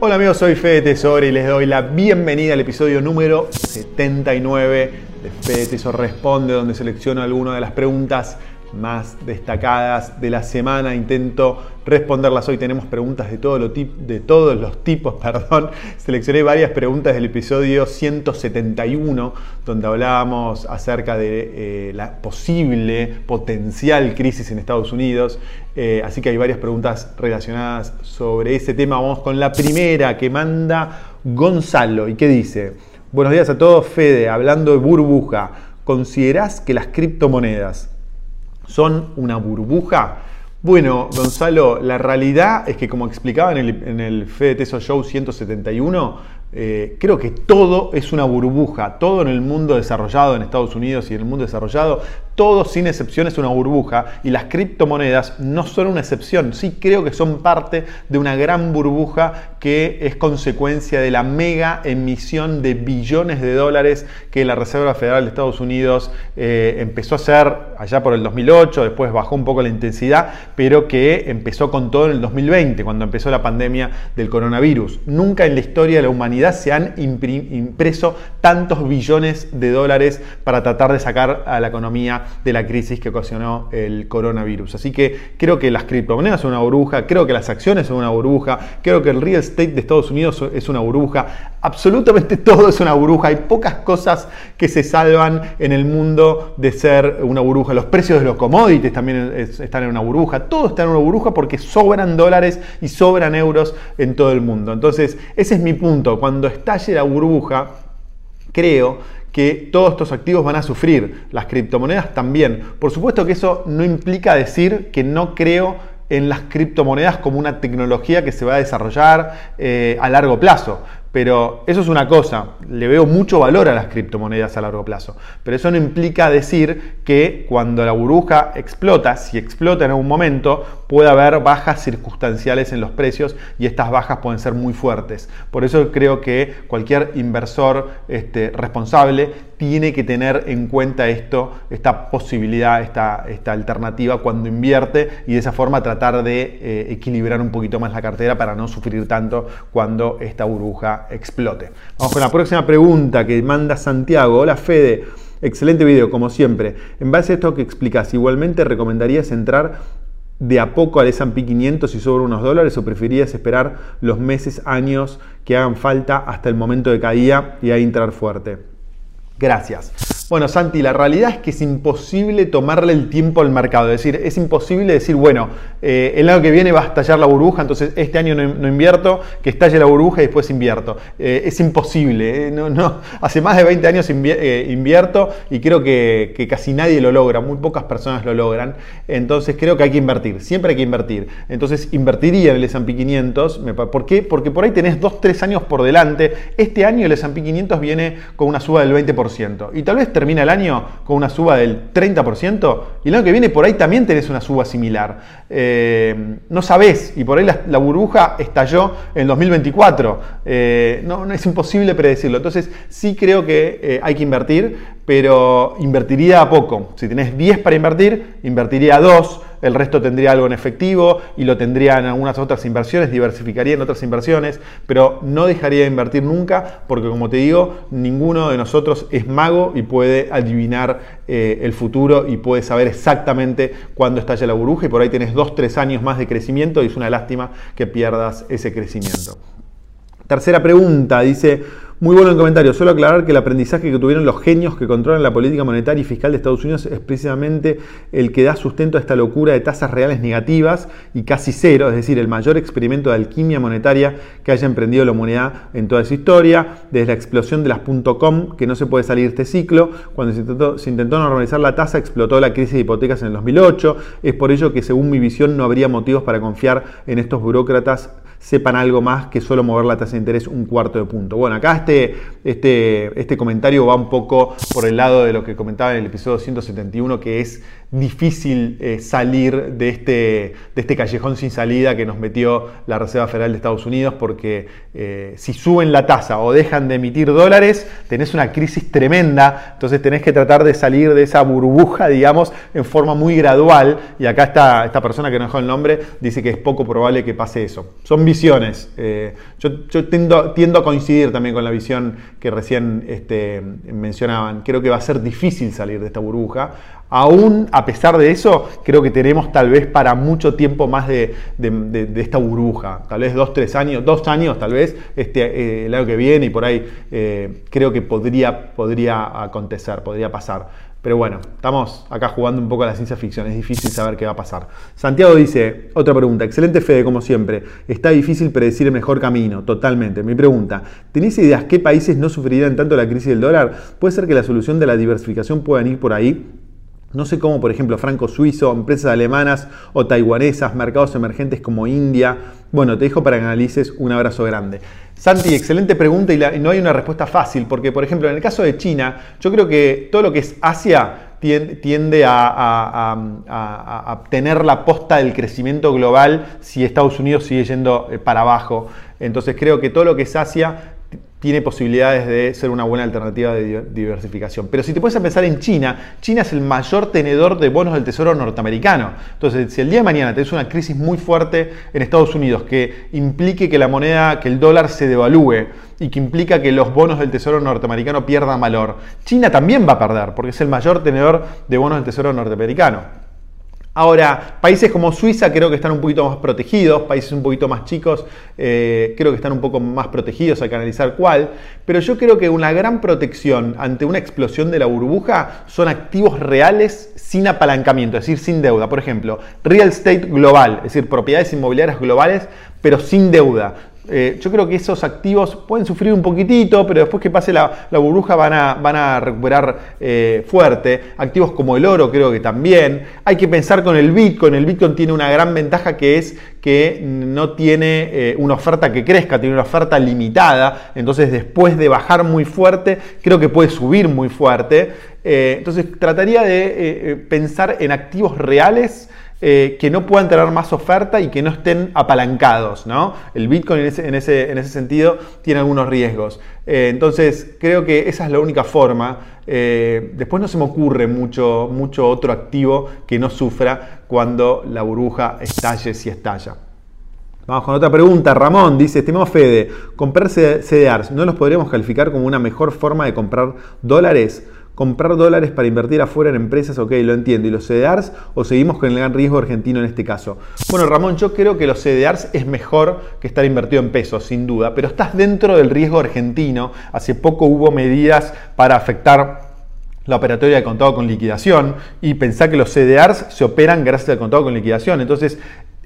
Hola amigos, soy Fede Tesoro y les doy la bienvenida al episodio número 79 de Fede Tesoro Responde, donde selecciono algunas de las preguntas más destacadas de la semana. Intento responderlas hoy. Tenemos preguntas de, todo lo de todos los tipos. Perdón. Seleccioné varias preguntas del episodio 171, donde hablábamos acerca de eh, la posible, potencial crisis en Estados Unidos. Eh, así que hay varias preguntas relacionadas sobre ese tema. Vamos con la primera que manda Gonzalo y que dice, buenos días a todos, Fede, hablando de burbuja, ¿considerás que las criptomonedas son una burbuja? Bueno, Gonzalo, la realidad es que como explicaba en el, en el Fede Teso Show 171, eh, creo que todo es una burbuja, todo en el mundo desarrollado, en Estados Unidos y en el mundo desarrollado, todo sin excepción es una burbuja y las criptomonedas no son una excepción, sí creo que son parte de una gran burbuja que es consecuencia de la mega emisión de billones de dólares que la Reserva Federal de Estados Unidos eh, empezó a hacer allá por el 2008, después bajó un poco la intensidad, pero que empezó con todo en el 2020, cuando empezó la pandemia del coronavirus. Nunca en la historia de la humanidad se han impreso tantos billones de dólares para tratar de sacar a la economía de la crisis que ocasionó el coronavirus. Así que creo que las criptomonedas son una burbuja, creo que las acciones son una burbuja, creo que el real estate de Estados Unidos es una burbuja, absolutamente todo es una burbuja, hay pocas cosas que se salvan en el mundo de ser una burbuja. Los precios de los commodities también están en una burbuja, todo está en una burbuja porque sobran dólares y sobran euros en todo el mundo. Entonces, ese es mi punto. Cuando estalle la burbuja, creo que todos estos activos van a sufrir, las criptomonedas también. Por supuesto que eso no implica decir que no creo en las criptomonedas como una tecnología que se va a desarrollar eh, a largo plazo. Pero eso es una cosa, le veo mucho valor a las criptomonedas a largo plazo. Pero eso no implica decir que cuando la burbuja explota, si explota en algún momento, puede haber bajas circunstanciales en los precios y estas bajas pueden ser muy fuertes. Por eso creo que cualquier inversor este, responsable tiene que tener en cuenta esto, esta posibilidad, esta, alternativa cuando invierte y de esa forma tratar de eh, equilibrar un poquito más la cartera para no sufrir tanto cuando esta burbuja explote. Vamos con la próxima pregunta que manda Santiago. Hola Fede, excelente video como siempre. En base a esto que explicas, igualmente recomendarías entrar de a poco al S&P 500 y sobre unos dólares o preferirías esperar los meses, años que hagan falta hasta el momento de caída y ahí entrar fuerte? Gracias. Bueno, Santi, la realidad es que es imposible tomarle el tiempo al mercado. Es decir, es imposible decir, bueno, eh, el año que viene va a estallar la burbuja, entonces este año no, invierto, que estalle la burbuja y después invierto. Eh, es imposible. Eh, no, no. Hace más de 20 años invierto y creo que, casi nadie lo logra, muy pocas personas lo logran. Entonces creo que hay que invertir, siempre hay que invertir. Entonces invertiría en el S&P 500. ¿Por qué? Porque por ahí tenés 2-3 años por delante. Este año el S&P 500 viene con una suba del 20% y tal vez termina el año con una suba del 30% y el año que viene por ahí también tenés una suba similar. Eh, no sabés y por ahí la, burbuja estalló en 2024. Eh, no, es imposible predecirlo. Entonces sí creo que eh, hay que invertir, pero invertiría a poco. Si tenés 10 para invertir, invertiría a 2 el resto tendría algo en efectivo y lo tendría en algunas otras inversiones, diversificaría en otras inversiones, pero no dejaría de invertir nunca porque como te digo, ninguno de nosotros es mago y puede adivinar eh, el futuro y puede saber exactamente cuándo estalla la burbuja y por ahí tenés dos, tres años más de crecimiento y es una lástima que pierdas ese crecimiento. Tercera pregunta, dice, muy bueno el comentario. Solo aclarar que el aprendizaje que tuvieron los genios que controlan la política monetaria y fiscal de Estados Unidos es precisamente el que da sustento a esta locura de tasas reales negativas y casi cero, es decir, el mayor experimento de alquimia monetaria que haya emprendido la humanidad en toda su historia, desde la explosión de las .com, que no se puede salir este ciclo, cuando se intentó, se intentó normalizar la tasa, explotó la crisis de hipotecas en el 2008, es por ello que según mi visión no habría motivos para confiar en estos burócratas sepan algo más que solo mover la tasa de interés un cuarto de punto. Bueno, acá este, este, este comentario va un poco por el lado de lo que comentaba en el episodio 171, que es difícil eh, salir de este, de este callejón sin salida que nos metió la Reserva Federal de Estados Unidos, porque eh, si suben la tasa o dejan de emitir dólares, tenés una crisis tremenda, entonces tenés que tratar de salir de esa burbuja, digamos, en forma muy gradual, y acá está esta persona que no dejó el nombre, dice que es poco probable que pase eso. Son visiones. Eh, yo, tiendo, a coincidir también con la visión que recién este, mencionaban. Creo que va a ser difícil salir de esta burbuja. Aún a pesar de eso, creo que tenemos tal vez para mucho tiempo más de, esta burbuja. Tal vez dos, tres años, dos años tal vez, este, eh, el año que viene y por ahí eh, creo que podría, podría acontecer, podría pasar. Pero bueno, estamos acá jugando un poco a la ciencia ficción, es difícil saber qué va a pasar. Santiago dice, otra pregunta, excelente Fede como siempre, está difícil predecir el mejor camino, totalmente. Mi pregunta, ¿tenés ideas qué países no sufrirían tanto la crisis del dólar? ¿Puede ser que la solución de la diversificación pueda ir por ahí? No sé cómo, por ejemplo, franco suizo, empresas alemanas o taiwanesas, mercados emergentes como India. Bueno, te dejo para que analices. Un abrazo grande. Santi, excelente pregunta y, no hay una respuesta fácil, porque, por ejemplo, en el caso de China, yo creo que todo lo que es Asia tiende a, tener la posta del crecimiento global si Estados Unidos sigue yendo eh, para abajo. Entonces creo que todo lo que es Asia tiene posibilidades de ser una buena alternativa de diversificación. Pero si te puedes pensar en China, China es el mayor tenedor de bonos del Tesoro norteamericano. Entonces, si el día de mañana tenés una crisis muy fuerte en Estados Unidos que implique que la moneda, que el dólar se devalúe y que implica que los bonos del Tesoro norteamericano pierdan valor, China también va a perder porque es el mayor tenedor de bonos del Tesoro norteamericano. Ahora, países como Suiza creo que están un poquito más protegidos, países un poquito más chicos eh, creo que están un poco más protegidos, hay que analizar cuál, pero yo creo que una gran protección ante una explosión de la burbuja son activos reales sin apalancamiento, es decir, sin deuda. Por ejemplo, real estate global, es decir, propiedades inmobiliarias globales, pero sin deuda. Eh, yo creo que esos activos pueden sufrir un poquitito, pero después que pase la, burbuja van a, van a recuperar eh, fuerte. Activos como el oro creo que también. Hay que pensar con el Bitcoin. El Bitcoin tiene una gran ventaja que es que no tiene eh, una oferta que crezca, tiene una oferta limitada. Entonces después de bajar muy fuerte, creo que puede subir muy fuerte. entonces trataría de pensar en activos reales eh, que no puedan tener más oferta y que no estén apalancados. ¿no? El Bitcoin en ese, sentido tiene algunos riesgos. Eh, entonces creo que esa es la única forma. Eh, después no se me ocurre mucho, mucho otro activo que no sufra cuando la burbuja estalle si estalla. Vamos con otra pregunta. Ramón dice, estimado Fede, comprar CDRs, ¿no los podríamos calificar como una mejor forma de comprar dólares? Comprar dólares para invertir afuera en empresas, ok, lo entiendo. ¿Y los CDRs o seguimos con el gran riesgo argentino en este caso? Bueno, Ramón, yo creo que los CDRs es mejor que estar invertido en pesos, sin duda, pero estás dentro del riesgo argentino. Hace poco hubo medidas para afectar la operatoria de contado con liquidación y pensar que los CDRs se operan gracias al contado con liquidación. Entonces,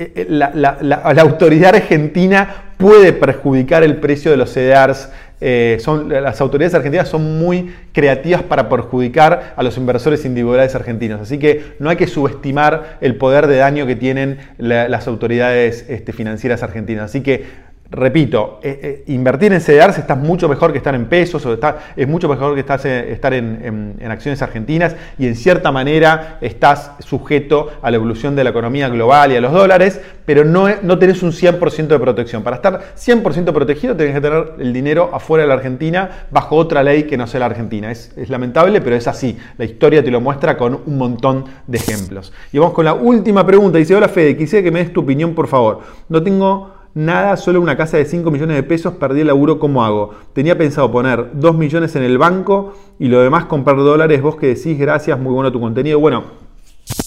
eh, eh, la, autoridad argentina puede perjudicar el precio de los CDRs eh, son, las autoridades argentinas son muy creativas para perjudicar a los inversores individuales argentinos. Así que no hay que subestimar el poder de daño que tienen las autoridades este, financieras argentinas. Así que repito, eh, eh, invertir en CDRs está mucho mejor que estar en pesos, o está, es mucho mejor que eh, estar en, acciones argentinas y en cierta manera estás sujeto a la evolución de la economía global y a los dólares, pero no, no tenés un 100% de protección. Para estar 100% protegido tenés que tener el dinero afuera de la Argentina bajo otra ley que no sea la Argentina. Es, es lamentable, pero es así. La historia te lo muestra con un montón de ejemplos. Y vamos con la última pregunta. Dice, hola Fede, quisiera que me des tu opinión, por favor. No tengo nada, solo una casa de 5 millones de pesos, perdí el laburo, ¿cómo hago? Tenía pensado poner 2 millones en el banco y lo demás comprar dólares, vos que decís, gracias, muy bueno tu contenido. Bueno,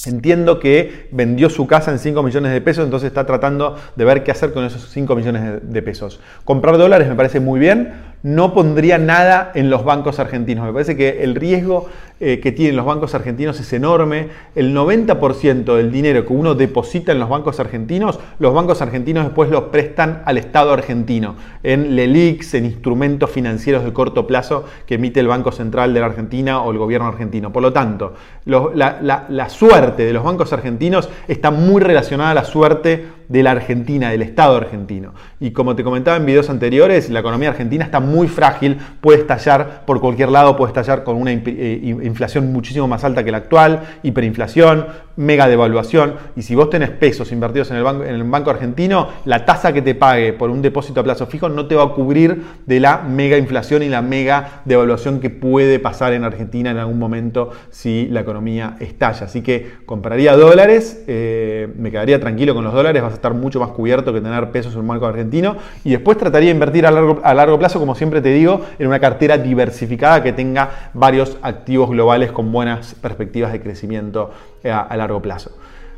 Entiendo que vendió su casa en 5 millones de pesos, entonces está tratando de ver qué hacer con esos 5 millones de pesos. Comprar dólares me parece muy bien, no pondría nada en los bancos argentinos. Me parece que el riesgo eh, que tienen los bancos argentinos es enorme. El 90% del dinero que uno deposita en los bancos argentinos, los bancos argentinos después los prestan al Estado argentino, en LELIX, en instrumentos financieros de corto plazo que emite el Banco Central de la Argentina o el gobierno argentino. Por lo tanto, la, la suerte de los bancos argentinos está muy relacionada a la suerte de la Argentina, del Estado argentino. Y como te comentaba en videos anteriores, la economía argentina está muy frágil, puede estallar por cualquier lado, puede estallar con una eh, inflación muchísimo más alta que la actual, hiperinflación, mega devaluación. Y si vos tenés pesos invertidos en el banco, en el banco argentino, la tasa que te pague por un depósito a plazo fijo no te va a cubrir de la mega inflación y la mega devaluación que puede pasar en Argentina en algún momento si la economía estalla. Así que compraría dólares, eh, me quedaría tranquilo con los dólares, vas a estar mucho más cubierto que tener pesos en un banco argentino. Y después trataría de invertir a largo, a largo plazo, como siempre te digo, en una cartera diversificada que tenga varios activos globales con buenas perspectivas de crecimiento eh, a largo plazo.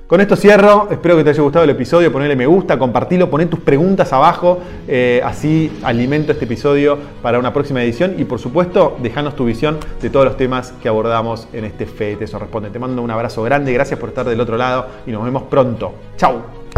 Con esto cierro, espero que te haya gustado el episodio, ponle me gusta, compartilo, poné tus preguntas abajo, eh, así alimento este episodio para una próxima edición y por supuesto dejanos tu visión de todos los temas que abordamos en este Fe Eso Responde. Te mando un abrazo grande, gracias por estar del otro lado y nos vemos pronto. ¡Chao!